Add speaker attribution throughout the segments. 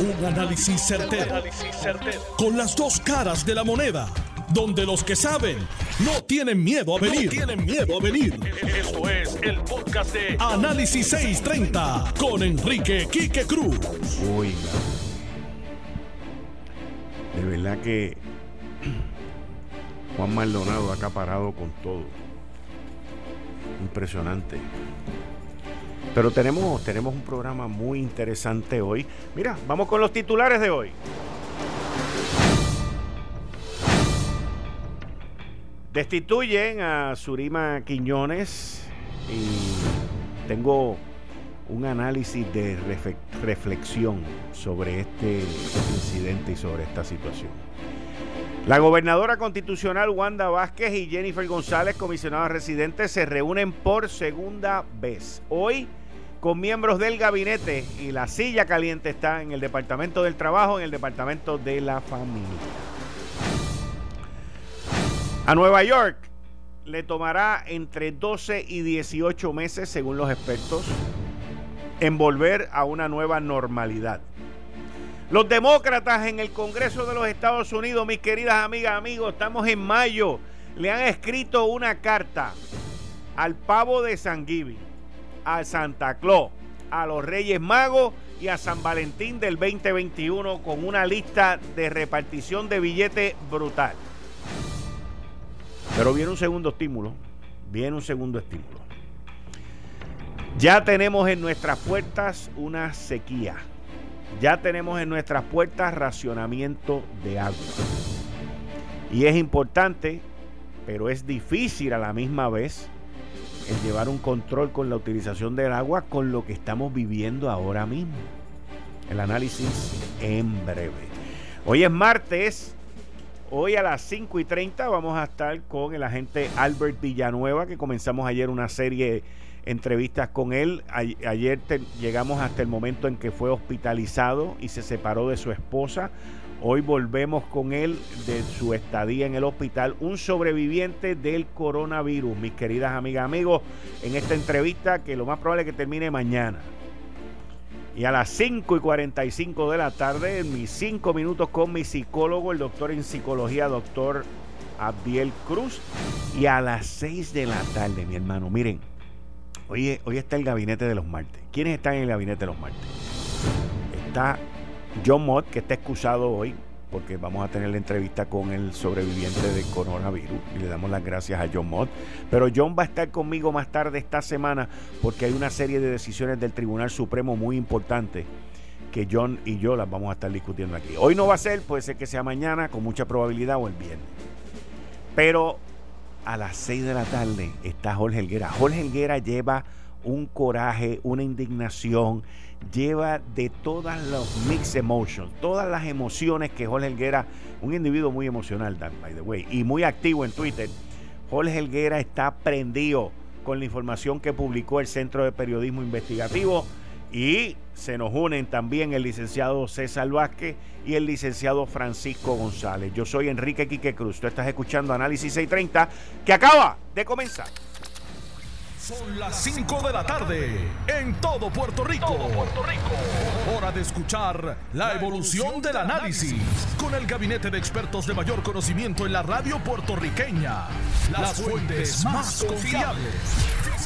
Speaker 1: Un análisis certero, Con las dos caras de la moneda. Donde los que saben no tienen miedo a venir. tienen miedo a venir. Esto es el podcast de Análisis 630 con Enrique Quique Cruz.
Speaker 2: Oiga. De verdad que Juan Maldonado ha acaparado con todo. Impresionante. Pero tenemos, tenemos un programa muy interesante hoy. Mira, vamos con los titulares de hoy. Destituyen a Surima Quiñones y tengo un análisis de reflexión sobre este incidente y sobre esta situación. La gobernadora constitucional Wanda Vázquez y Jennifer González, comisionada residente, se reúnen por segunda vez. Hoy con miembros del gabinete y la silla caliente está en el Departamento del Trabajo, en el Departamento de la Familia. A Nueva York le tomará entre 12 y 18 meses, según los expertos, en volver a una nueva normalidad. Los demócratas en el Congreso de los Estados Unidos, mis queridas amigas, amigos, estamos en mayo, le han escrito una carta al pavo de San Giving a Santa Claus, a los Reyes Magos y a San Valentín del 2021 con una lista de repartición de billetes brutal. Pero viene un segundo estímulo, viene un segundo estímulo. Ya tenemos en nuestras puertas una sequía. Ya tenemos en nuestras puertas racionamiento de agua. Y es importante, pero es difícil a la misma vez el llevar un control con la utilización del agua con lo que estamos viviendo ahora mismo. El análisis en breve. Hoy es martes. Hoy a las 5 y 30 vamos a estar con el agente Albert Villanueva, que comenzamos ayer una serie entrevistas con él. ayer llegamos hasta el momento en que fue hospitalizado y se separó de su esposa. Hoy volvemos con él de su estadía en el hospital, un sobreviviente del coronavirus, mis queridas amigas, amigos, en esta entrevista que lo más probable es que termine mañana. Y a las 5 y 45 de la tarde, en mis 5 minutos con mi psicólogo, el doctor en psicología, doctor Abdiel Cruz. Y a las 6 de la tarde, mi hermano, miren, hoy, está el gabinete de los martes. ¿Quiénes están en el gabinete de los martes? Está John Mott, que está excusado hoy, porque vamos a tener la entrevista con el sobreviviente de coronavirus y le damos las gracias a John Mott. Pero John va a estar conmigo más tarde esta semana porque hay una serie de decisiones del Tribunal Supremo muy importantes que John y yo las vamos a estar discutiendo aquí. Hoy no va a ser, puede ser que sea mañana, con mucha probabilidad, o el viernes. Pero a las 6 de la tarde está Jorge Helguera. Jorge Helguera lleva un coraje, una indignación lleva de todas los mixed emotions, todas las emociones que Jorge Helguera, un individuo muy emocional, by the way, y muy activo en Twitter, Jorge Helguera está prendido con la información que publicó el Centro de Periodismo Investigativo y se nos unen también el licenciado César Vázquez y el licenciado Francisco González. Yo soy Enrique Quique Cruz. Tú estás escuchando Análisis 630 que acaba de comenzar.
Speaker 1: Son las 5 de la tarde en todo Puerto Rico. Puerto Rico. Hora de escuchar la evolución del análisis con el gabinete de expertos de mayor conocimiento en la radio puertorriqueña. Las fuentes más confiables.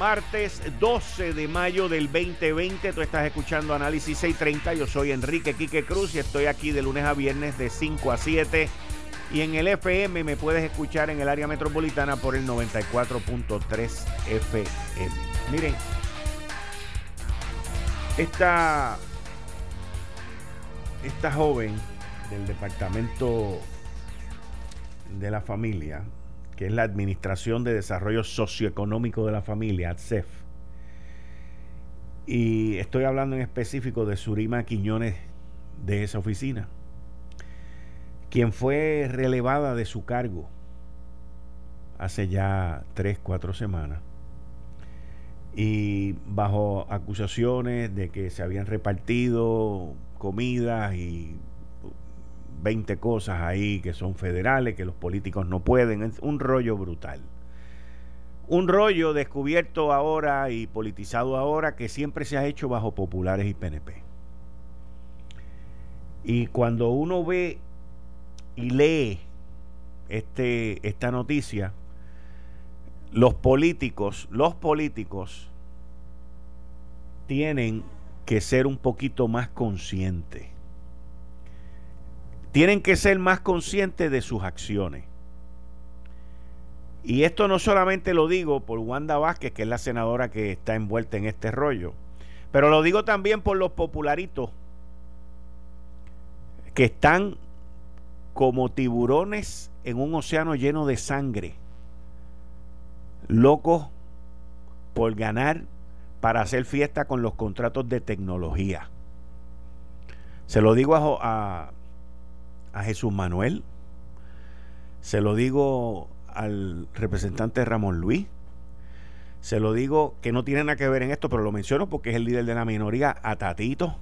Speaker 2: martes 12 de mayo del 2020. Tú estás escuchando Análisis 630. Yo soy Enrique Quique Cruz y estoy aquí de lunes a viernes de 5 a 7. Y en el FM me puedes escuchar en el área metropolitana por el 94.3 FM. Miren, esta, esta joven del departamento de la familia que es la Administración de Desarrollo Socioeconómico de la Familia, ADSEF. Y estoy hablando en específico de Surima Quiñones de esa oficina, quien fue relevada de su cargo hace ya tres, cuatro semanas y bajo acusaciones de que se habían repartido comidas y 20 cosas ahí que son federales, que los políticos no pueden, es un rollo brutal. Un rollo descubierto ahora y politizado ahora que siempre se ha hecho bajo populares y PNP. Y cuando uno ve y lee este, esta noticia, los políticos, los políticos tienen que ser un poquito más conscientes. Tienen que ser más conscientes de sus acciones. Y esto no solamente lo digo por Wanda Vázquez, que es la senadora que está envuelta en este rollo, pero lo digo también por los popularitos que están como tiburones en un océano lleno de sangre, locos por ganar para hacer fiesta con los contratos de tecnología. Se lo digo a, a, Jesús Manuel, se lo digo al representante Ramón Luis, se lo digo que no tiene nada que ver en esto, pero lo menciono porque es el líder de la minoría, a Tatito.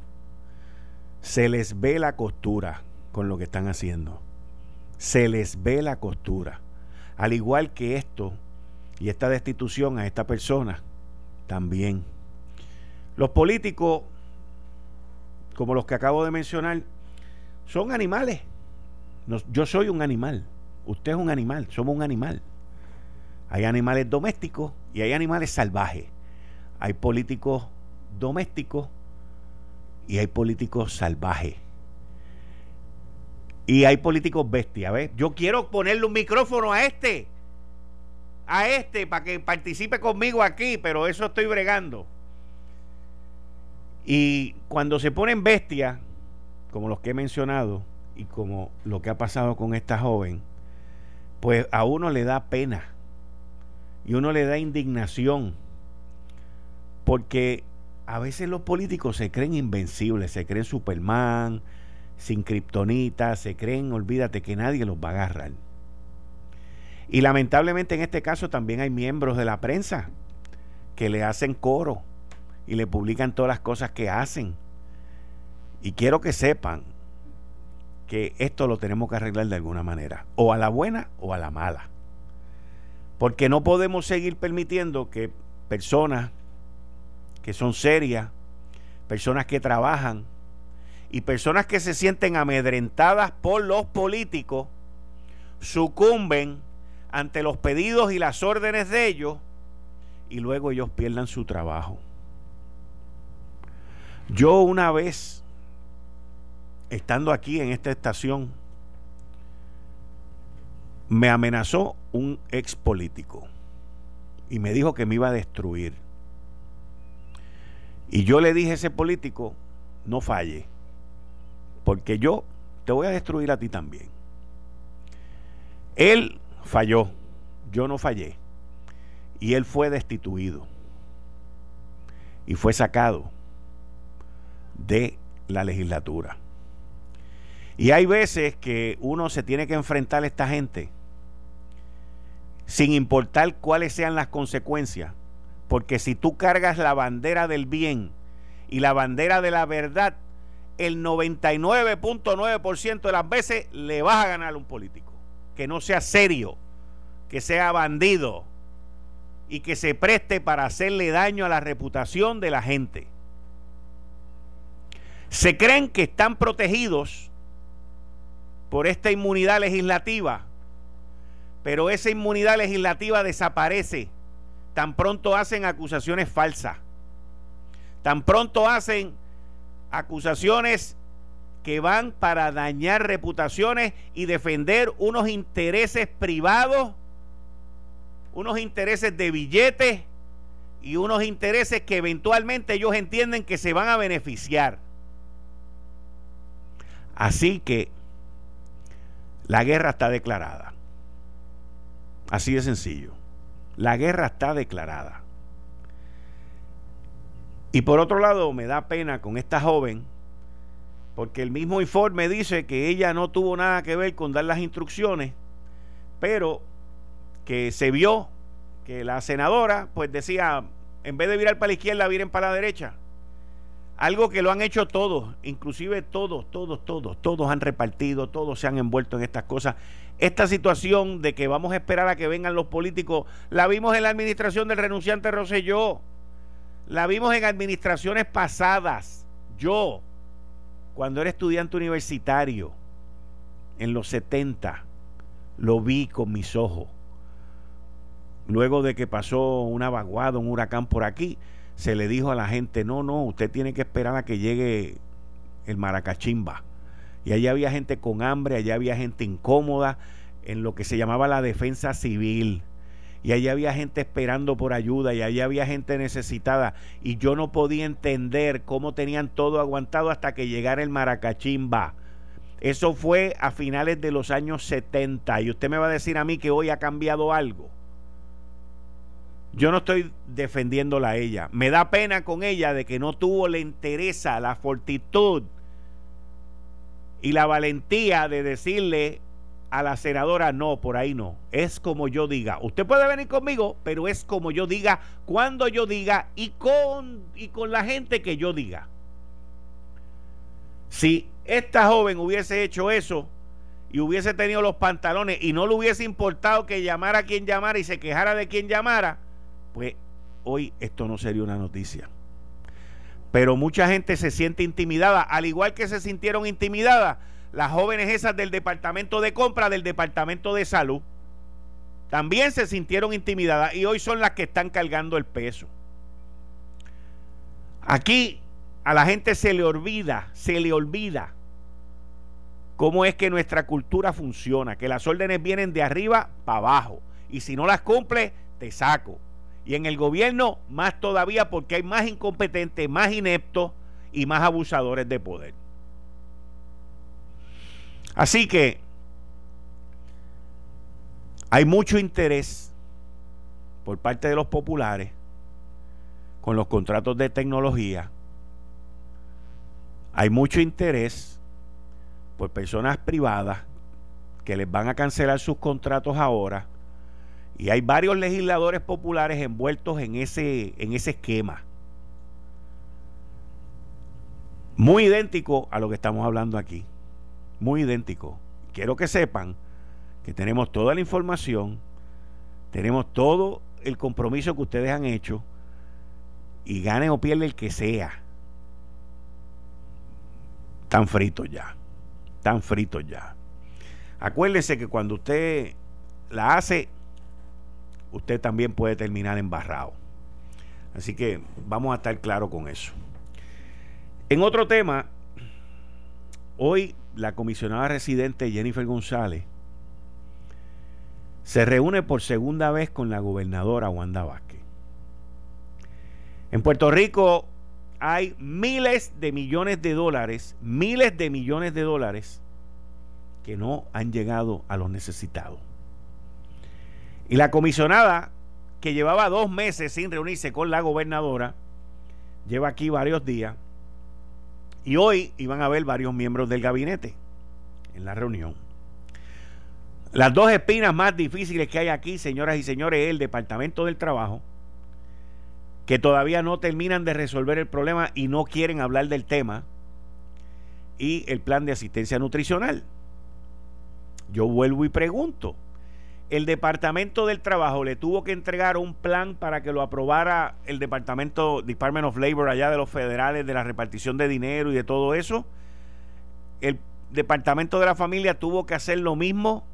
Speaker 2: Se les ve la costura con lo que están haciendo. Se les ve la costura. Al igual que esto y esta destitución a esta persona, también. Los políticos, como los que acabo de mencionar, son animales. Yo soy un animal. Usted es un animal. Somos un animal. Hay animales domésticos y hay animales salvajes. Hay políticos domésticos y hay políticos salvajes. Y hay políticos bestias, ¿ves? Yo quiero ponerle un micrófono a este. A este para que participe conmigo aquí, pero eso estoy bregando. Y cuando se ponen bestias, como los que he mencionado, y como lo que ha pasado con esta joven, pues a uno le da pena y uno le da indignación porque a veces los políticos se creen invencibles, se creen Superman, sin kriptonita, se creen, olvídate que nadie los va a agarrar. Y lamentablemente en este caso también hay miembros de la prensa que le hacen coro y le publican todas las cosas que hacen. Y quiero que sepan que esto lo tenemos que arreglar de alguna manera, o a la buena o a la mala. Porque no podemos seguir permitiendo que personas que son serias, personas que trabajan, y personas que se sienten amedrentadas por los políticos sucumben ante los pedidos y las órdenes de ellos y luego ellos pierdan su trabajo. Yo una vez, estando aquí en esta estación, me amenazó un ex político y me dijo que me iba a destruir. Y yo le dije a ese político, no falle porque yo te voy a destruir a ti también. Él falló, yo no fallé, y él fue destituido y fue sacado de la legislatura. Y hay veces que uno se tiene que enfrentar a esta gente sin importar cuáles sean las consecuencias, porque si tú cargas la bandera del bien y la bandera de la verdad, el 99.9% de las veces le vas a ganar a un político. Que no sea serio, que sea bandido y que se preste para hacerle daño a la reputación de la gente. Se creen que están protegidos por esta inmunidad legislativa, pero esa inmunidad legislativa desaparece. Tan pronto hacen acusaciones falsas, tan pronto hacen acusaciones que van para dañar reputaciones y defender unos intereses privados, unos intereses de billetes y unos intereses que eventualmente ellos entienden que se van a beneficiar. Así que la guerra está declarada. Así de sencillo. La guerra está declarada. Y por otro lado, me da pena con esta joven, porque el mismo informe dice que ella no tuvo nada que ver con dar las instrucciones, pero que se vio que la senadora pues decía, en vez de virar para la izquierda, viren para la derecha. Algo que lo han hecho todos, inclusive todos, todos, todos, todos han repartido, todos se han envuelto en estas cosas. Esta situación de que vamos a esperar a que vengan los políticos, la vimos en la administración del renunciante Rosselló, la vimos en administraciones pasadas. Yo, cuando era estudiante universitario, en los 70, lo vi con mis ojos. Luego de que pasó una vaguada, un huracán por aquí, se le dijo a la gente, no, no, usted tiene que esperar a que llegue el Maracachimba. Y allá había gente con hambre, allá había gente incómoda en lo que se llamaba la defensa civil. Y allá había gente esperando por ayuda y allá había gente necesitada. Y yo no podía entender cómo tenían todo aguantado hasta que llegara el Maracachimba. Eso fue a finales de los años 70. Y usted me va a decir a mí que hoy ha cambiado algo. Yo no estoy defendiéndola a ella. Me da pena con ella de que no tuvo la interesa, la fortitud y la valentía de decirle a la senadora, no, por ahí no. Es como yo diga. Usted puede venir conmigo, pero es como yo diga, cuando yo diga y con, y con la gente que yo diga. Si esta joven hubiese hecho eso y hubiese tenido los pantalones y no le hubiese importado que llamara a quien llamara y se quejara de quien llamara, pues hoy esto no sería una noticia. Pero mucha gente se siente intimidada, al igual que se sintieron intimidadas las jóvenes esas del departamento de compra, del departamento de salud. También se sintieron intimidadas y hoy son las que están cargando el peso. Aquí a la gente se le olvida, se le olvida cómo es que nuestra cultura funciona, que las órdenes vienen de arriba para abajo y si no las cumple, te saco. Y en el gobierno más todavía porque hay más incompetentes, más ineptos y más abusadores de poder. Así que hay mucho interés por parte de los populares con los contratos de tecnología. Hay mucho interés por personas privadas que les van a cancelar sus contratos ahora y hay varios legisladores populares envueltos en ese, en ese esquema. Muy idéntico a lo que estamos hablando aquí. Muy idéntico. Quiero que sepan que tenemos toda la información, tenemos todo el compromiso que ustedes han hecho y gane o pierde el que sea. Tan fritos ya. Tan fritos ya. Acuérdense que cuando usted la hace, usted también puede terminar embarrado. Así que vamos a estar claros con eso. En otro tema, hoy la comisionada residente Jennifer González se reúne por segunda vez con la gobernadora Wanda Vázquez. En Puerto Rico hay miles de millones de dólares, miles de millones de dólares que no han llegado a los necesitados. Y la comisionada, que llevaba dos meses sin reunirse con la gobernadora, lleva aquí varios días. Y hoy iban a ver varios miembros del gabinete en la reunión. Las dos espinas más difíciles que hay aquí, señoras y señores, es el Departamento del Trabajo, que todavía no terminan de resolver el problema y no quieren hablar del tema, y el plan de asistencia nutricional. Yo vuelvo y pregunto, el Departamento del Trabajo le tuvo que entregar un plan para que lo aprobara el Departamento Department of Labor allá de los federales de la repartición de dinero y de todo eso. El Departamento de la Familia tuvo que hacer lo mismo.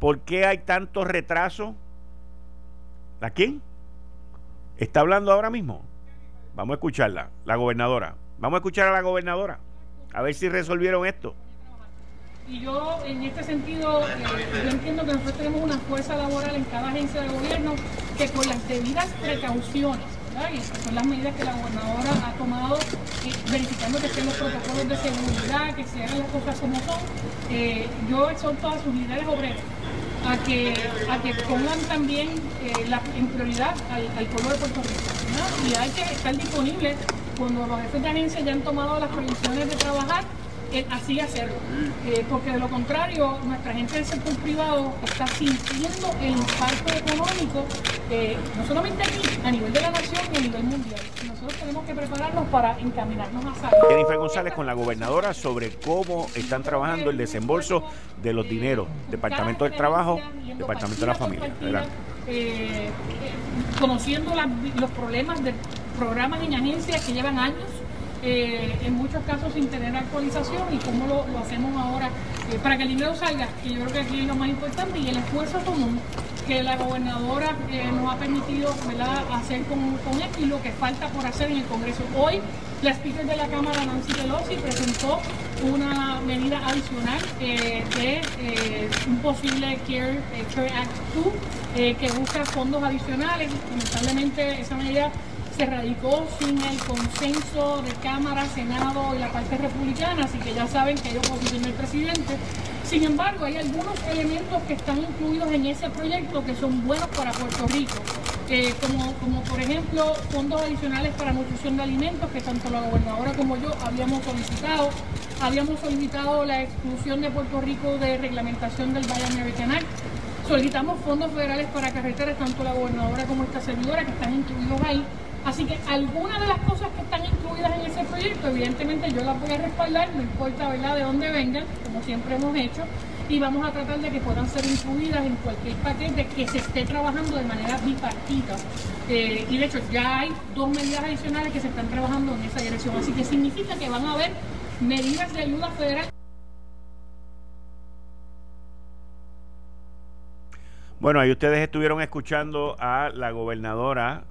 Speaker 2: ¿Por qué hay tanto retraso? ¿A quién? ¿Está hablando ahora mismo? Vamos a escucharla, la gobernadora. Vamos a escuchar a la gobernadora. A ver si resolvieron esto.
Speaker 3: Y yo, en este sentido, eh, yo entiendo que nosotros tenemos una fuerza laboral en cada agencia de gobierno que con las debidas precauciones, ¿verdad? y son las medidas que la gobernadora ha tomado, eh, verificando que estén los protocolos de seguridad, que se hagan las cosas como son, eh, yo exhorto a sus líderes obreros a que, a que pongan también en prioridad al, al, pueblo de Puerto Rico. Y hay que estar disponibles cuando los jefes de agencia ya han tomado las previsiones de trabajar así hacerlo. Eh, porque de lo contrario, nuestra gente del sector privado está sintiendo el impacto económico, eh, no solamente aquí, a nivel de la nación y a nivel mundial. Nosotros tenemos que prepararnos para encaminarnos a salir.
Speaker 2: Jennifer González con la gobernadora sobre cómo están trabajando el desembolso de los dineros. Departamento del Trabajo, Departamento de la Familia.
Speaker 3: Eh, conociendo los problemas de programas en agencias que llevan años eh, en muchos casos sin tener actualización y cómo lo, hacemos ahora eh, para que el dinero salga, que yo creo que aquí es lo más importante, y el esfuerzo común que la gobernadora eh, nos ha permitido hacer con, con él y lo que falta por hacer en el Congreso. Hoy la speaker de la Cámara, Nancy Pelosi, presentó una medida adicional de un posible Care, Care Act 2 que busca fondos adicionales. Lamentablemente esa medida se radicó sin el consenso de Cámara, Senado y la parte republicana, así que ya saben que hay oposición del presidente. Sin embargo, hay algunos elementos que están incluidos en ese proyecto que son buenos para Puerto Rico, eh, como, como por ejemplo fondos adicionales para nutrición de alimentos, que tanto la gobernadora como yo habíamos solicitado. Habíamos solicitado la exclusión de Puerto Rico de reglamentación del Buy American Act. Solicitamos fondos federales para carreteras, tanto la gobernadora como esta servidora, que están incluidos ahí. Así que algunas de las cosas que están incluidas en ese proyecto, evidentemente yo las voy a respaldar, no importa ¿verdad? de dónde vengan, como siempre hemos hecho, y vamos a tratar de que puedan ser incluidas en cualquier paquete que se esté trabajando de manera bipartita. Eh, y de hecho ya hay dos medidas adicionales que se están trabajando en esa dirección, así que significa que van a haber medidas de ayuda federal.
Speaker 2: Bueno, ahí ustedes estuvieron escuchando a la gobernadora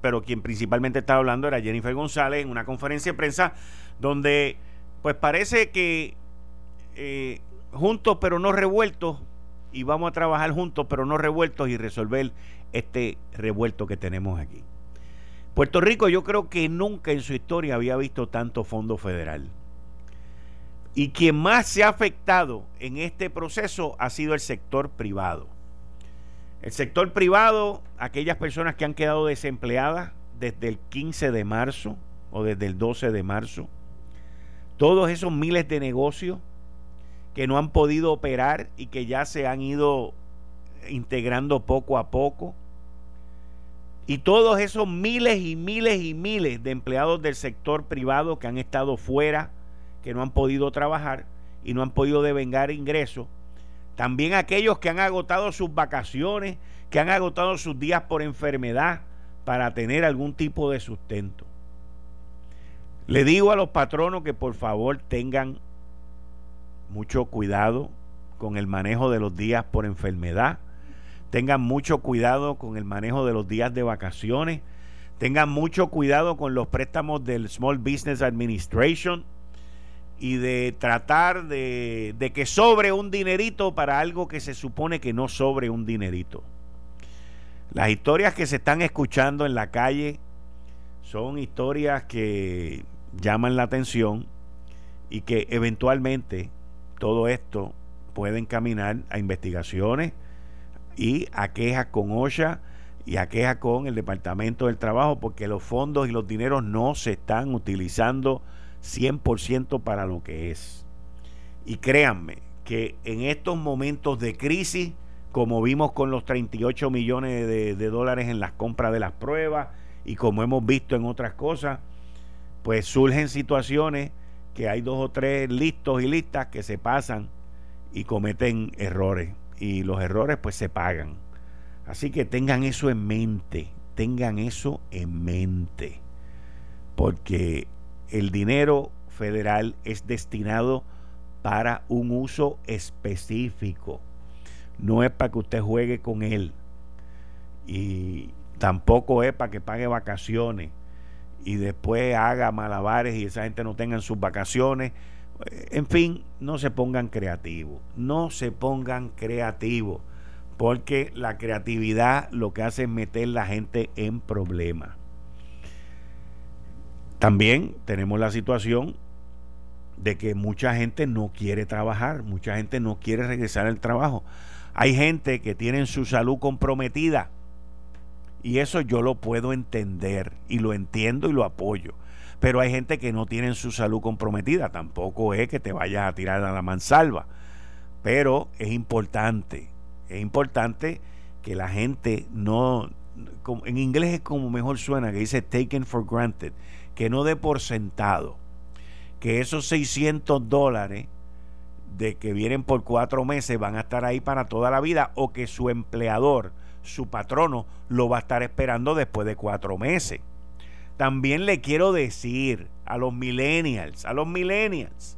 Speaker 2: pero quien principalmente estaba hablando era Jennifer González en una conferencia de prensa donde pues parece que eh, juntos pero no revueltos y vamos a trabajar juntos pero no revueltos y resolver este revuelto que tenemos aquí. Puerto Rico yo creo que nunca en su historia había visto tanto fondo federal. Y quien más se ha afectado en este proceso ha sido el sector privado. El sector privado, aquellas personas que han quedado desempleadas desde el 15 de marzo o desde el 12 de marzo, todos esos miles de negocios que no han podido operar y que ya se han ido integrando poco a poco, y todos esos miles y miles y miles de empleados del sector privado que han estado fuera, que no han podido trabajar y no han podido devengar ingresos, también aquellos que han agotado sus vacaciones, que han agotado sus días por enfermedad para tener algún tipo de sustento. Le digo a los patronos que por favor tengan mucho cuidado con el manejo de los días por enfermedad, tengan mucho cuidado con el manejo de los días de vacaciones, tengan mucho cuidado con los préstamos del Small Business Administration, y de tratar de, que sobre un dinerito para algo que se supone que no sobre un dinerito. Las historias que se están escuchando en la calle son historias que llaman la atención y que eventualmente todo esto puede encaminar a investigaciones y a quejas con OSHA y a quejas con el Departamento del Trabajo porque los fondos y los dineros no se están utilizando 100% para lo que es. Y créanme que en estos momentos de crisis, como vimos con los 38 millones de, dólares en las compras de las pruebas y como hemos visto en otras cosas, pues surgen situaciones que hay dos o tres listos y listas que se pasan y cometen errores. Y los errores pues se pagan. Así que tengan eso en mente, tengan eso en mente. Porque el dinero federal es destinado para un uso específico. No es para que usted juegue con él. Y tampoco es para que pague vacaciones y después haga malabares y esa gente no tenga sus vacaciones. En fin, no se pongan creativos. No se pongan creativos. Porque la creatividad lo que hace es meter la gente en problemas. También tenemos la situación de que mucha gente no quiere trabajar, mucha gente no quiere regresar al trabajo. Hay gente que tiene su salud comprometida y eso yo lo puedo entender y lo entiendo y lo apoyo. pero hay gente que no tiene su salud comprometida. Tampoco es que te vayas a tirar a la mansalva. Pero es importante, es importante que la gente no, en inglés es como mejor suena, que dice taken for granted, que no dé por sentado que esos 600 dólares de que vienen por cuatro meses van a estar ahí para toda la vida o que su empleador, su patrono, lo va a estar esperando después de cuatro meses. También le quiero decir a los millennials, a los millennials,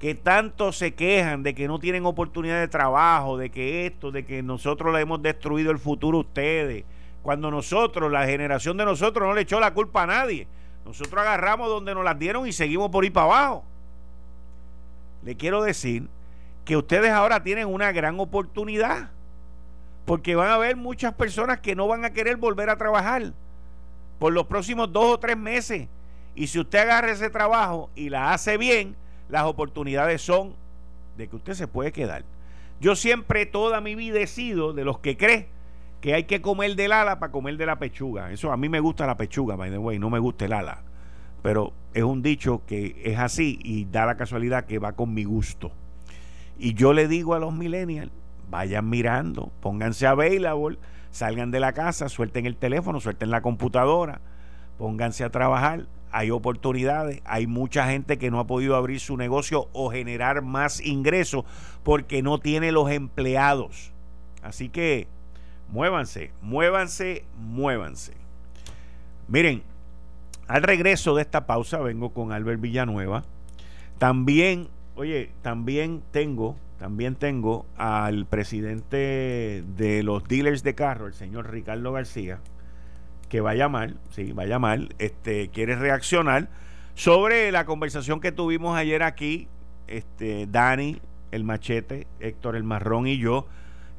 Speaker 2: que tanto se quejan de que no tienen oportunidad de trabajo, de que esto, de que nosotros le hemos destruido el futuro a ustedes, cuando nosotros, la generación de nosotros, no le echó la culpa a nadie. Nosotros agarramos donde nos las dieron y seguimos por ir para abajo. Le quiero decir que ustedes ahora tienen una gran oportunidad. Porque van a haber muchas personas que no van a querer volver a trabajar por los próximos dos o tres meses. Y si usted agarra ese trabajo y la hace bien, las oportunidades son de que usted se puede quedar. Yo siempre toda mi vida he sido de los que cree que hay que comer del ala para comer de la pechuga. Eso a mí me gusta la pechuga, by the way, no me gusta el ala. Pero es un dicho que es así y da la casualidad que va con mi gusto. Y yo le digo a los millennials, vayan mirando, pónganse available, salgan de la casa, suelten el teléfono, suelten la computadora, pónganse a trabajar. Hay oportunidades, hay mucha gente que no ha podido abrir su negocio o generar más ingresos porque no tiene los empleados. Así que Muévanse, muévanse, muévanse. Miren, al regreso de esta pausa vengo con Albert Villanueva. También, oye, también tengo, también tengo al presidente de los dealers de carro, el señor Ricardo García, que va a llamar, sí, va a llamar, este, quiere reaccionar sobre la conversación que tuvimos ayer aquí, este, Dani, el machete, Héctor el marrón y yo,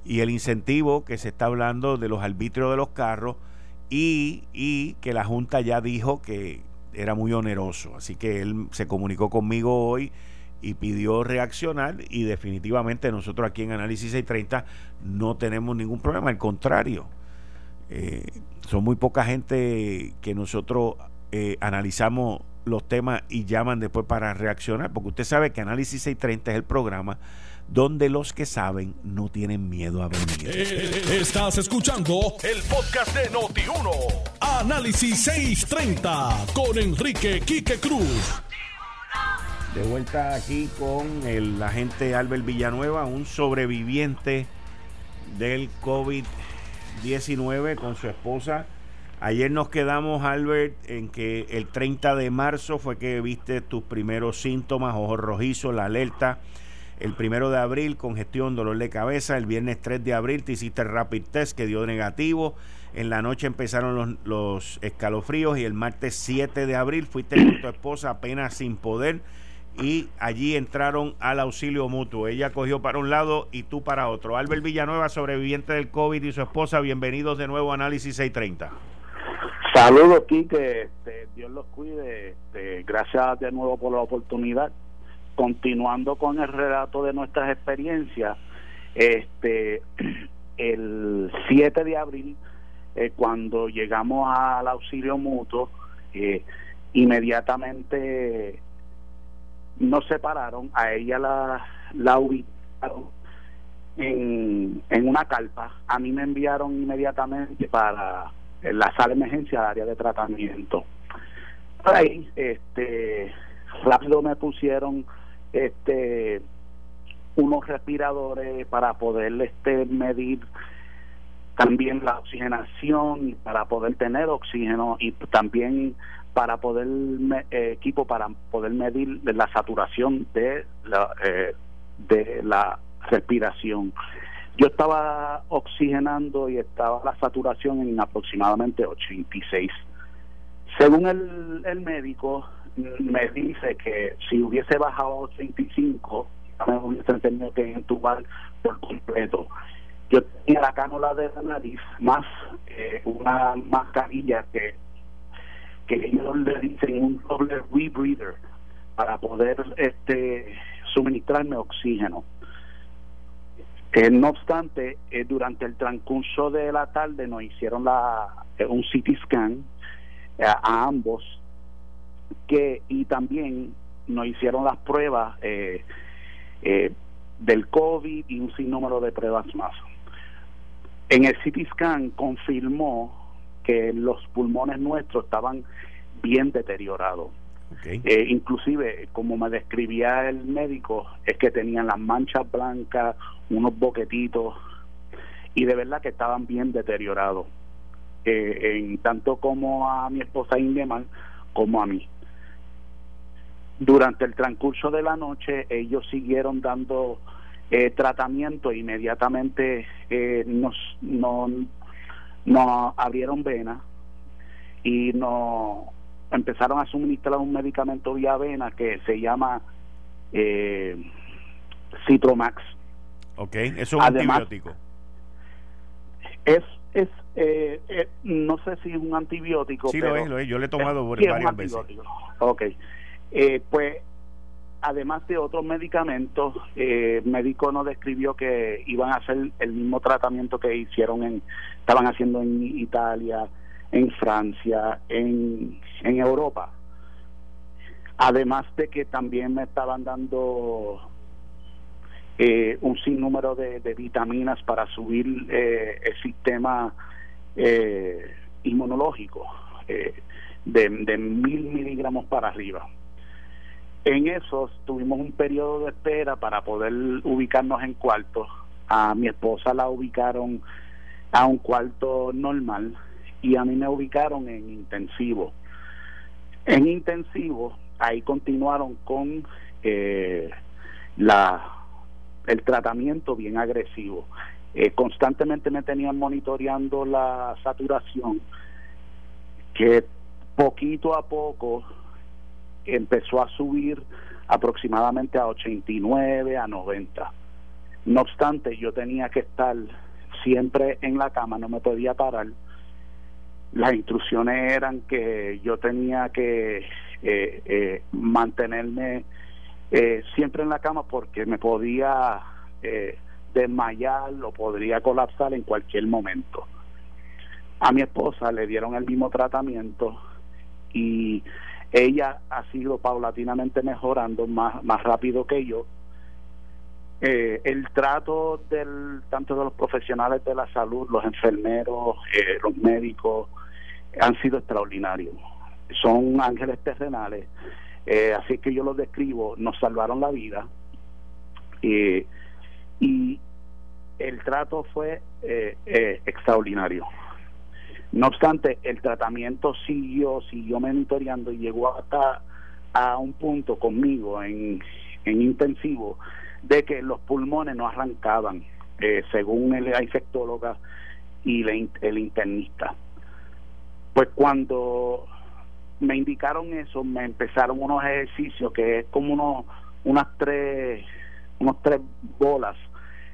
Speaker 2: y el incentivo que se está hablando de los arbitrios de los carros y, y, que la Junta ya dijo que era muy oneroso. Así que él se comunicó conmigo hoy y pidió reaccionar y definitivamente nosotros aquí en Análisis 630 no tenemos ningún problema, al contrario. Eh, son muy poca gente que nosotros eh, analizamos los temas y llaman después para reaccionar, porque usted sabe que Análisis 630 es el programa donde los que saben no tienen miedo a venir.
Speaker 1: Eh, estás escuchando el podcast de Noti1. Análisis 630 con Enrique Quique Cruz.
Speaker 2: De vuelta aquí con el agente Albert Villanueva, un sobreviviente del COVID-19 con su esposa. Ayer nos quedamos, Albert, en que el 30 de marzo fue que viste tus primeros síntomas, ojos rojizos, la alerta el primero de abril, congestión, dolor de cabeza. El viernes 3 de abril te hiciste el rapid test que dio negativo. En la noche empezaron los, escalofríos y el martes 7 de abril fuiste con tu esposa apenas sin poder y allí entraron al auxilio mutuo. Ella cogió para un lado y tú para otro. Albert Villanueva, sobreviviente del COVID y su esposa, bienvenidos de nuevo a Análisis 630.
Speaker 4: Saludos, Quique. Este, Dios los cuide. Este, gracias de nuevo por la oportunidad continuando con el relato de nuestras experiencias, este el 7 de abril, eh, cuando llegamos al auxilio mutuo, eh, inmediatamente nos separaron, a ella la, la ubicaron en, en una carpa, a mí me enviaron inmediatamente para la sala de emergencia, área de tratamiento. Ahí, este, rápido me pusieron este unos respiradores para poder este medir también la oxigenación y para poder tener oxígeno y también para poder eh, equipo para poder medir la saturación de la eh, de la respiración. Yo estaba oxigenando y estaba la saturación en aproximadamente 86 según el, el médico me dice que si hubiese bajado a 85, me hubiese tenido que entubar por completo. Yo tenía la cánula de la nariz más eh, una mascarilla que, que ellos le dicen un doble rebreather para poder este suministrarme oxígeno. Eh, no obstante, eh, durante el transcurso de la tarde nos hicieron la, un CT scan a ambos que y también nos hicieron las pruebas eh, eh, del COVID y un sinnúmero de pruebas más. En el CT scan confirmó que los pulmones nuestros estaban bien deteriorados. Eh, inclusive, como me describía el médico, es que tenían las manchas blancas, unos boquetitos, y de verdad que estaban bien deteriorados, eh, en tanto como a mi esposa Ingeman como a mí. Durante el transcurso de la noche, ellos siguieron dando eh, tratamiento, inmediatamente eh, nos, no, nos abrieron venas y nos empezaron a suministrar un medicamento vía vena que se llama eh, Citromax.
Speaker 2: Ok, es un antibiótico.
Speaker 4: Es, es eh, eh, no sé si es un antibiótico.
Speaker 2: Sí, lo es, lo es. Yo le he tomado varias veces.
Speaker 4: Ok. Eh, pues, además de otros medicamentos, eh, el médico nos describió que iban a hacer el mismo tratamiento que hicieron en, estaban haciendo en Italia, en Francia, en, Europa. Además de que también me estaban dando eh, un sinnúmero de, vitaminas para subir eh, el sistema eh, inmunológico de, de mil miligramos para arriba. En esos tuvimos un periodo de espera para poder ubicarnos en cuartos. A mi esposa la ubicaron a un cuarto normal y a mí me ubicaron en intensivo. En intensivo, ahí continuaron con eh, la el tratamiento bien agresivo. Eh, constantemente me tenían monitoreando la saturación, que poquito a poco empezó a subir aproximadamente a 89, a 90. No obstante, yo tenía que estar siempre en la cama, no me podía parar las instrucciones eran que yo tenía que eh, eh, mantenerme eh, siempre en la cama porque me podía desmayar o podría colapsar en cualquier momento. A mi esposa le dieron el mismo tratamiento y ella ha sido paulatinamente mejorando más, más rápido que yo. el trato del tanto de los profesionales de la salud, los enfermeros, los médicos, han sido extraordinarios. Son ángeles terrenales, eh, así que yo los describo, nos salvaron la vida. y el trato fue eh, eh, extraordinario. No obstante, el tratamiento siguió, siguió monitoreando y llegó hasta a un punto conmigo en, en intensivo de que los pulmones no arrancaban, según el infectóloga y el internista. Pues cuando me indicaron eso, me empezaron unos ejercicios que es como unos, unas tres, unos tres bolas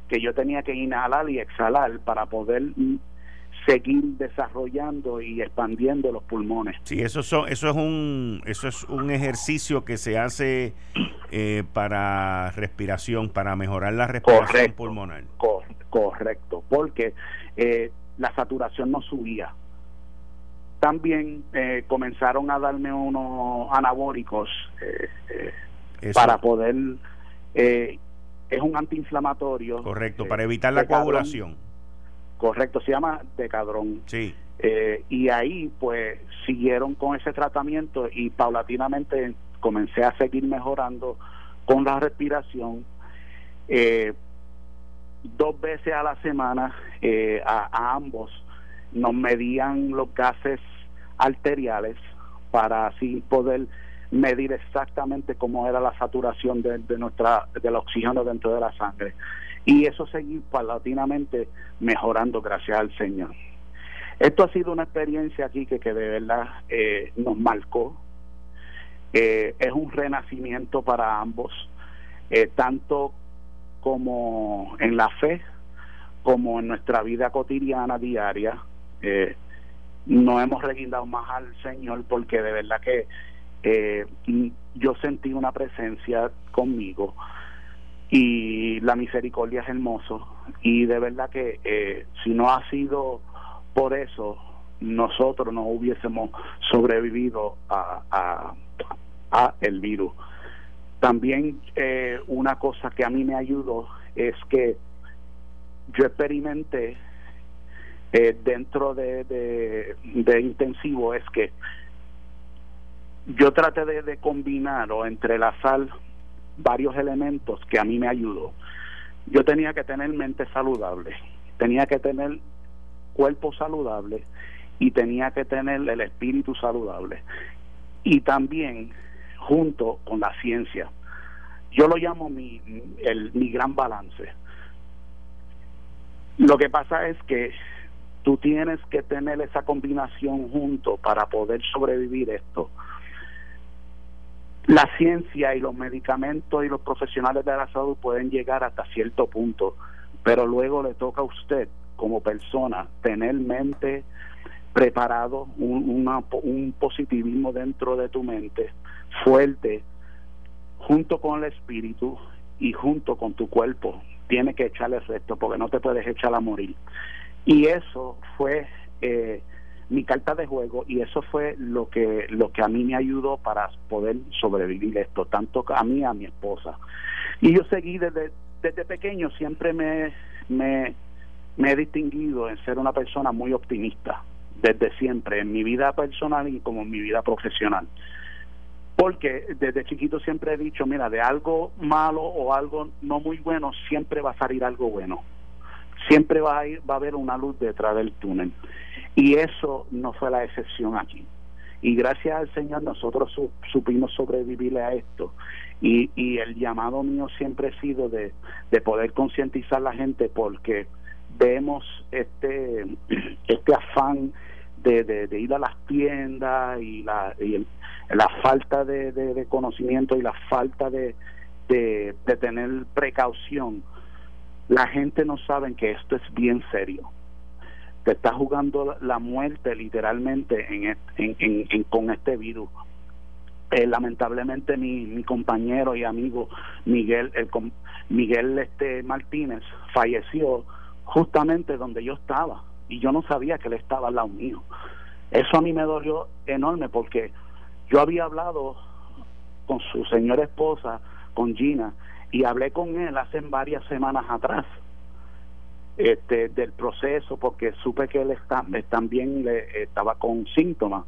Speaker 4: que yo tenía que inhalar y exhalar para poder seguir desarrollando y expandiendo los pulmones.
Speaker 2: Sí, eso, son, eso es un eso es un ejercicio que se hace eh, para respiración, para mejorar la respiración pulmonar.
Speaker 4: correcto, porque eh, la saturación no subía. También eh, comenzaron a darme unos anabólicos para poder es un antiinflamatorio.
Speaker 2: Correcto para evitar la coagulación
Speaker 4: correcto se llama decadrón.
Speaker 2: Sí.
Speaker 4: Y ahí pues siguieron con ese tratamiento y paulatinamente comencé a seguir mejorando con la respiración dos veces a la semana a ambos nos medían los gases arteriales para así poder medir exactamente cómo era la saturación de, nuestra del oxígeno dentro de la sangre y eso seguir paulatinamente mejorando gracias al Señor. Esto ha sido una experiencia aquí que, que de verdad eh, nos marcó. Eh, es un renacimiento para ambos, eh, tanto como en la fe, como en nuestra vida cotidiana diaria. Eh, no hemos reguindado más al Señor porque de verdad que yo sentí una presencia conmigo y la misericordia es hermoso y de verdad que eh, si no ha sido por eso nosotros no hubiésemos sobrevivido a, a, el virus. También eh, una cosa que a mí me ayudó es que yo experimenté eh, dentro de, de, intensivo es que yo traté de, de combinar o entrelazar varios elementos que a mí me ayudó. Yo tenía que tener mente saludable, tenía que tener cuerpo saludable y tenía que tener el espíritu saludable. Y también junto con la ciencia. Yo lo llamo mi, el, mi gran balance. Lo que pasa es que tú tienes que tener esa combinación junto para poder sobrevivir esto. La ciencia y los medicamentos y los profesionales de la salud pueden llegar hasta cierto punto, pero luego le toca a usted como persona tener mente preparado, un, un positivismo dentro de tu mente fuerte, junto con el espíritu y junto con tu cuerpo. Tiene que echarle resto porque no te puedes echar a morir. Y eso fue eh, mi carta de juego y eso fue lo que lo que a mí me ayudó para poder sobrevivir esto, tanto a mí a mi esposa. Y yo seguí desde, desde pequeño, siempre me, me, me he distinguido en ser una persona muy optimista, desde siempre, en mi vida personal y como en mi vida profesional porque desde chiquito siempre he dicho, mira, de algo malo o algo no muy bueno, siempre va a salir algo bueno. Siempre va a, ir, va a haber una luz detrás del túnel. Y eso no fue la excepción aquí. Y gracias al Señor nosotros supimos sobrevivir a esto. Y, y el llamado mío siempre ha sido de, de poder concientizar a la gente porque vemos este, este afán de, de, ir a las tiendas y, la, y la falta de, conocimiento y la falta de, de, tener precaución, la gente no sabe que esto es bien serio. Te está jugando la muerte literalmente en, en, con este virus. Eh, lamentablemente mi, mi compañero y amigo Miguel el, Miguel este Martínez falleció justamente donde yo estaba y yo no sabía que él estaba al lado mío. Eso a mí me dolió enorme porque yo había hablado con su señora esposa, con Gina, y hablé con él hace varias semanas atrás este, del proceso porque supe que él está, también le, estaba con síntomas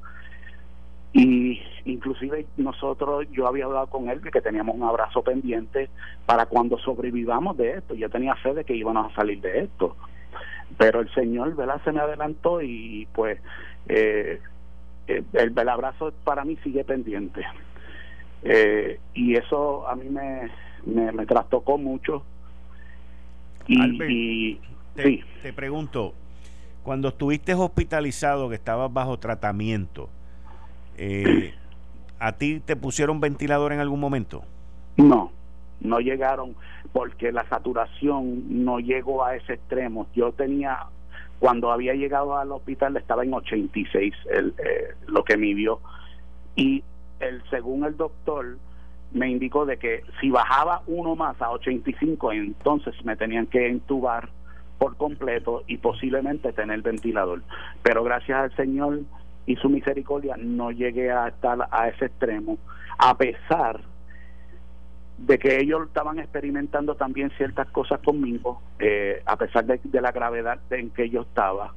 Speaker 4: y inclusive nosotros yo había hablado con él de que teníamos un abrazo pendiente para cuando sobrevivamos de esto yo tenía fe de que íbamos a salir de esto pero el Señor, ¿verdad? Se me adelantó y pues eh, eh, el, el, abrazo para mí sigue pendiente. Eh, y eso a mí me, me, trastocó mucho.
Speaker 2: Y, te, te pregunto, cuando estuviste hospitalizado, que estabas bajo tratamiento, ¿a ti te pusieron ventilador en algún momento?
Speaker 4: No no llegaron porque la saturación no llegó a ese extremo. Yo tenía, cuando había llegado al hospital estaba en 86 el, eh, lo que me vio y el, según el doctor me indicó de que si bajaba uno más a 85 entonces me tenían que entubar por completo y posiblemente tener ventilador. Pero gracias al Señor y su misericordia no llegué a estar a ese extremo, a pesar de que ellos estaban experimentando también ciertas cosas conmigo, eh, a pesar de, la gravedad en que yo estaba.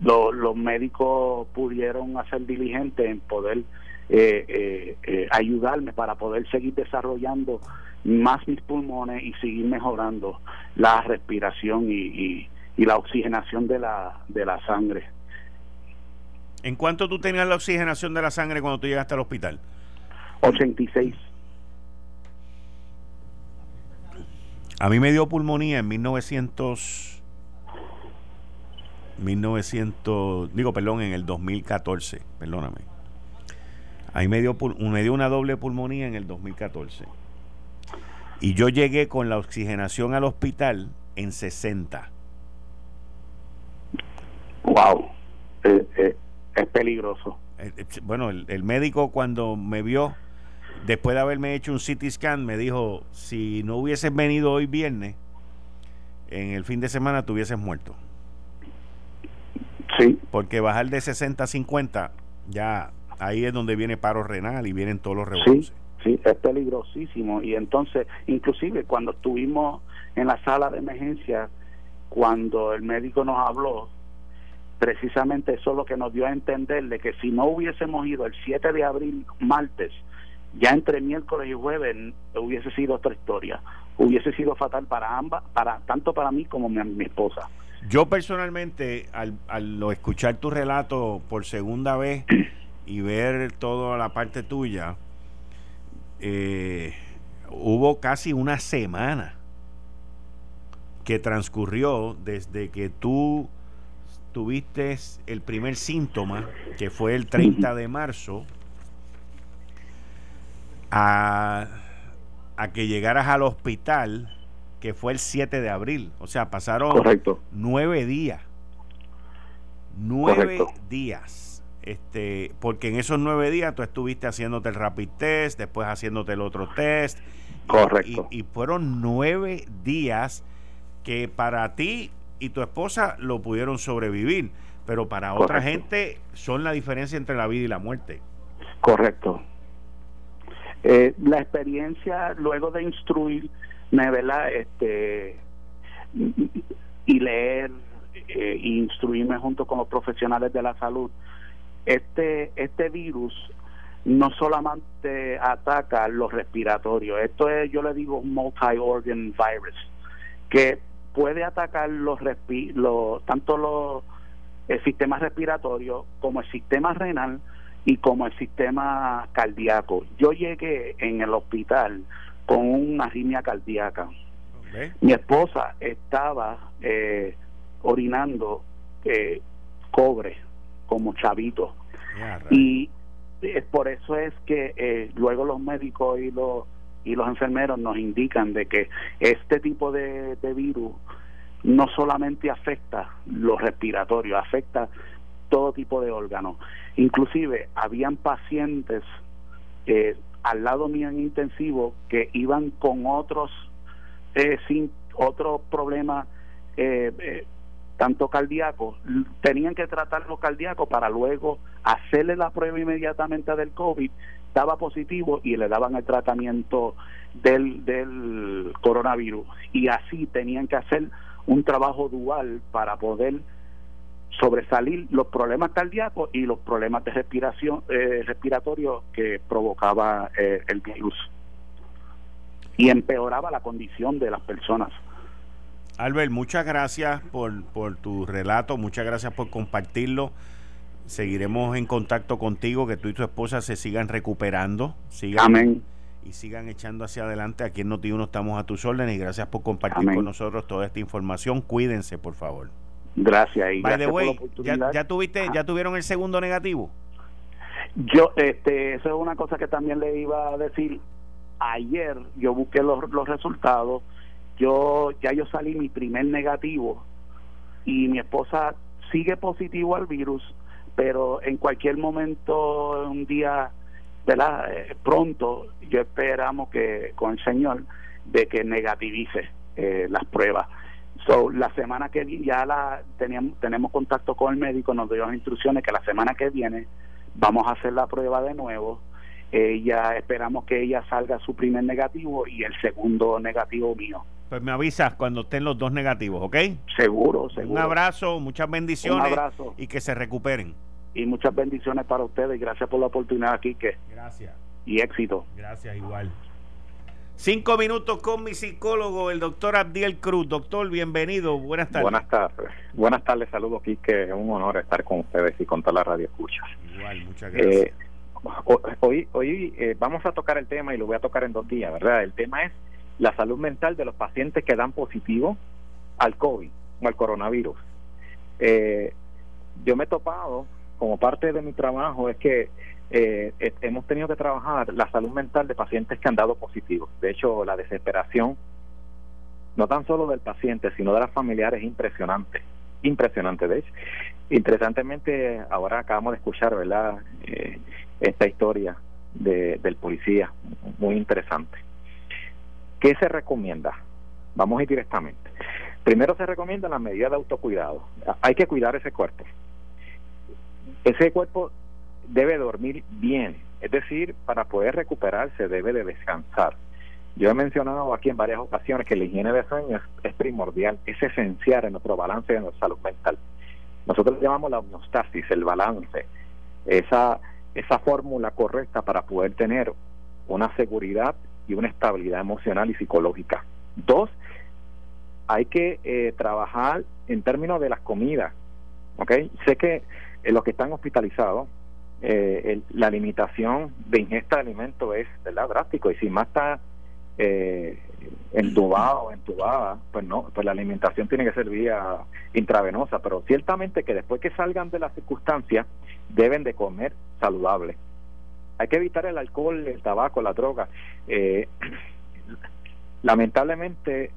Speaker 4: los médicos pudieron hacer diligente en poder eh, eh, ayudarme para poder seguir desarrollando más mis pulmones y seguir mejorando la respiración y, y la oxigenación de la, de la sangre.
Speaker 2: ¿En cuánto tú tenías la oxigenación de la sangre cuando tú llegaste al hospital?
Speaker 4: 86.
Speaker 2: A mí me dio pulmonía en 1900 1900, digo, perdón, en el 2014, perdóname. Ahí me dio, me dio una doble pulmonía en el 2014. Y yo llegué con la oxigenación al hospital en 60.
Speaker 4: Wow, eh, eh, es peligroso.
Speaker 2: Eh, bueno, el médico cuando me vio después de haberme hecho un CT scan, me dijo, si no hubieses venido hoy viernes, en el fin de semana te hubieses muerto. Sí. Porque bajar de 60 a 50, ya ahí es donde viene paro renal y vienen todos los
Speaker 4: revoluciones. Sí, sí, es peligrosísimo. Y entonces, inclusive cuando estuvimos en la sala de emergencia, cuando el médico nos habló, precisamente eso es lo que nos dio a entender de que si no hubiésemos ido el 7 de abril, martes, ya entre miércoles y jueves hubiese sido otra historia. Hubiese sido fatal para ambas, para tanto para mí como mi, mi esposa.
Speaker 2: Yo personalmente, al, al escuchar tu relato por segunda vez y ver toda la parte tuya, eh, hubo casi una semana que transcurrió desde que tú tuviste el primer síntoma, que fue el 30 de marzo, a, que llegaras al hospital, que fue el 7 de abril. O sea, pasaron nueve días. Nueve días. Este, porque en esos nueve días tú estuviste haciéndote el rapid test, después haciéndote el otro test.
Speaker 4: Correcto.
Speaker 2: y fueron nueve días que para ti y tu esposa lo pudieron sobrevivir, pero para otra gente son la diferencia entre la vida y la muerte.
Speaker 4: Correcto. Eh, la experiencia luego de instruirme, ¿verdad? Este, y leer e instruirme junto con los profesionales de la salud, este, este virus no solamente ataca los respiratorios, esto es, yo le digo, un multi-organ virus, que puede atacar los, los tanto los el sistema respiratorio como el sistema renal y como el sistema cardíaco. Yo llegué en el hospital con una arritmia cardíaca. Mi esposa estaba eh, orinando eh, cobre como chavito. y por eso es que eh, luego los médicos y los y los enfermeros nos indican de que este tipo de, virus no solamente afecta los respiratorios, afecta todo tipo de órganos. Inclusive habían pacientes eh, al lado mío en intensivo que iban con otros eh, sin otros problemas eh, eh, tanto cardíacos, tenían que tratar los cardíacos para luego hacerle la prueba inmediatamente del COVID estaba positivo y le daban el tratamiento del, del coronavirus. Y así tenían que hacer un trabajo dual para poder sobresalir los problemas cardíacos y los problemas de respiración eh, respiratorios que provocaba eh, el virus y empeoraba la condición de las personas.
Speaker 2: Albert, muchas gracias por, por tu relato, muchas gracias por compartirlo seguiremos en contacto contigo, que tú y tu esposa se sigan recuperando, sigan y sigan echando hacia adelante. Aquí en Noti1 estamos a tus órdenes y gracias por compartir con nosotros toda esta información. Cuídense, por favor.
Speaker 4: Gracias. Y
Speaker 2: By ¿ya, tuviste, ¿ya tuvieron el segundo negativo?
Speaker 4: Yo, este, eso es una cosa que también le iba a decir. Ayer yo busqué los, los resultados. Yo ya yo salí mi primer negativo y mi esposa sigue positivo al virus pero en cualquier momento, un día, ¿verdad? Eh, pronto, yo esperamos que con el Señor de que negativice eh, las pruebas. So, la semana que viene, ya la teníamos, tenemos contacto con el médico, nos dio las instrucciones que la semana que viene vamos a hacer la prueba de nuevo. Ella esperamos que ella salga su primer negativo y el segundo negativo mío.
Speaker 2: Pues me avisas cuando estén los dos negativos, ¿ok?
Speaker 4: Seguro, seguro.
Speaker 2: Un abrazo, muchas bendiciones. Un abrazo. Y que se recuperen
Speaker 4: y muchas bendiciones para ustedes y gracias por la oportunidad aquí que
Speaker 2: gracias
Speaker 4: y éxito
Speaker 2: gracias igual cinco minutos con mi psicólogo el doctor Abdiel Cruz doctor bienvenido buenas tardes
Speaker 5: buenas tardes buenas tardes saludos Quique es un honor estar con ustedes y con toda la radio escucha
Speaker 2: igual muchas gracias eh,
Speaker 5: hoy eh, vamos a tocar el tema y lo voy a tocar en dos días verdad el tema es la salud mental de los pacientes que dan positivo al COVID o al coronavirus eh, yo me he topado como parte de mi trabajo es que eh, hemos tenido que trabajar la salud mental de pacientes que han dado positivos. De hecho, la desesperación, no tan solo del paciente, sino de las familiares, es impresionante. Impresionante, de hecho. Interesantemente, ahora acabamos de escuchar, ¿verdad?, eh, esta historia de, del policía, muy interesante. ¿Qué se recomienda? Vamos a ir directamente. Primero se recomienda la medida de autocuidado. Hay que cuidar ese cuerpo ese cuerpo debe dormir bien, es decir, para poder recuperarse debe de descansar. Yo he mencionado aquí en varias ocasiones que la higiene de sueño es, primordial, es esencial en nuestro balance de nuestra salud mental. Nosotros llamamos la homeostasis, el balance, esa, esa fórmula correcta para poder tener una seguridad y una estabilidad emocional y psicológica. Dos, hay que eh, trabajar en términos de las comidas. ¿okay? Sé que en los que están hospitalizados, eh, la limitación de ingesta de alimentos es ¿verdad? drástico y si más está eh, entubado entubada, pues no, pues la alimentación tiene que ser vía intravenosa, pero ciertamente que después que salgan de las circunstancias deben de comer saludable. Hay que evitar el alcohol, el tabaco, la droga. Eh, lamentablemente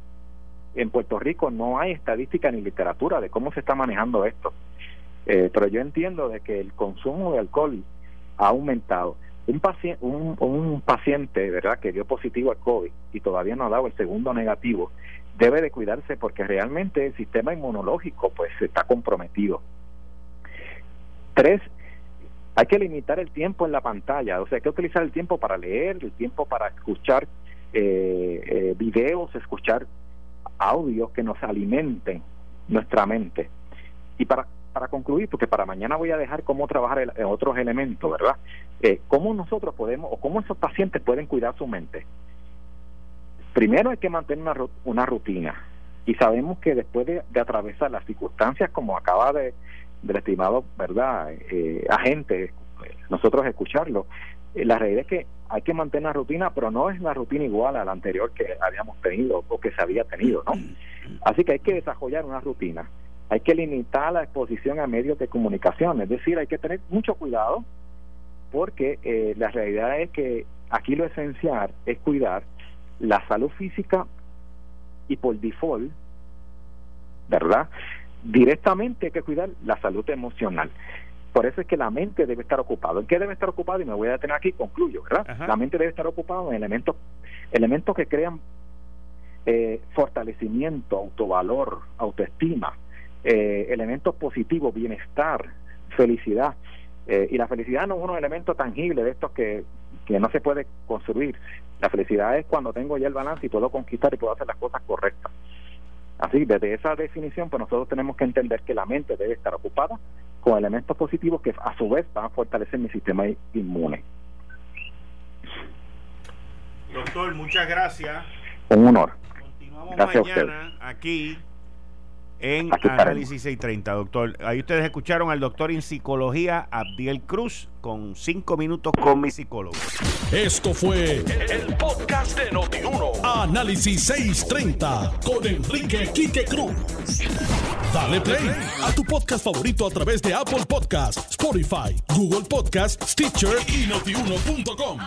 Speaker 5: en Puerto Rico no hay estadística ni literatura de cómo se está manejando esto. Eh, pero yo entiendo de que el consumo de alcohol ha aumentado. Un paciente, un, paciente, ¿verdad?, que dio positivo al COVID y todavía no ha dado el segundo negativo, debe de cuidarse porque realmente el sistema inmunológico pues está comprometido. Tres, hay que limitar el tiempo en la pantalla, o sea, hay que utilizar el tiempo para leer, el tiempo para escuchar eh, eh, videos, escuchar audios que nos alimenten nuestra mente. Y para para concluir, porque para mañana voy a dejar cómo trabajar en otros elementos, ¿verdad? Eh, ¿Cómo nosotros podemos, o cómo esos pacientes pueden cuidar su mente? Primero hay que mantener una, una rutina. Y sabemos que después de, atravesar las circunstancias, como acaba de del estimado, ¿verdad? Eh, agente, nosotros escucharlo, eh, la realidad es que hay que mantener una rutina, pero no es una rutina igual a la anterior que habíamos tenido o que se había tenido, ¿no? Así que hay que desarrollar una rutina hay que limitar la exposición a medios de comunicación, es decir, hay que tener mucho cuidado porque eh, la realidad es que aquí lo esencial es cuidar la salud física y por default, ¿verdad? Directamente hay que cuidar la salud emocional. Por eso es que la mente debe estar ocupada. ¿En qué debe estar ocupada? Y me voy a detener aquí, concluyo, ¿verdad? La mente debe estar ocupada en elementos, elementos que crean eh, fortalecimiento, autovalor, autoestima, eh, elementos positivos, bienestar, felicidad. Eh, y la felicidad no es un elemento tangible de estos que, que no se puede construir. La felicidad es cuando tengo ya el balance y puedo conquistar y puedo hacer las cosas correctas. Así, desde esa definición, pues nosotros tenemos que entender que la mente debe estar ocupada con elementos positivos que a su vez van a fortalecer mi sistema inmune.
Speaker 2: Doctor, muchas gracias.
Speaker 5: Un honor.
Speaker 2: Continuamos mañana aquí en Análisis 630, doctor. Ahí ustedes escucharon al doctor en psicología Abdiel Cruz con cinco minutos con mi psicólogo.
Speaker 1: Esto fue el, podcast de Notiuno. Análisis 630 con Enrique Quique Cruz. Dale play a tu podcast favorito a través de Apple Podcasts, Spotify, Google Podcasts, Stitcher y notiuno.com.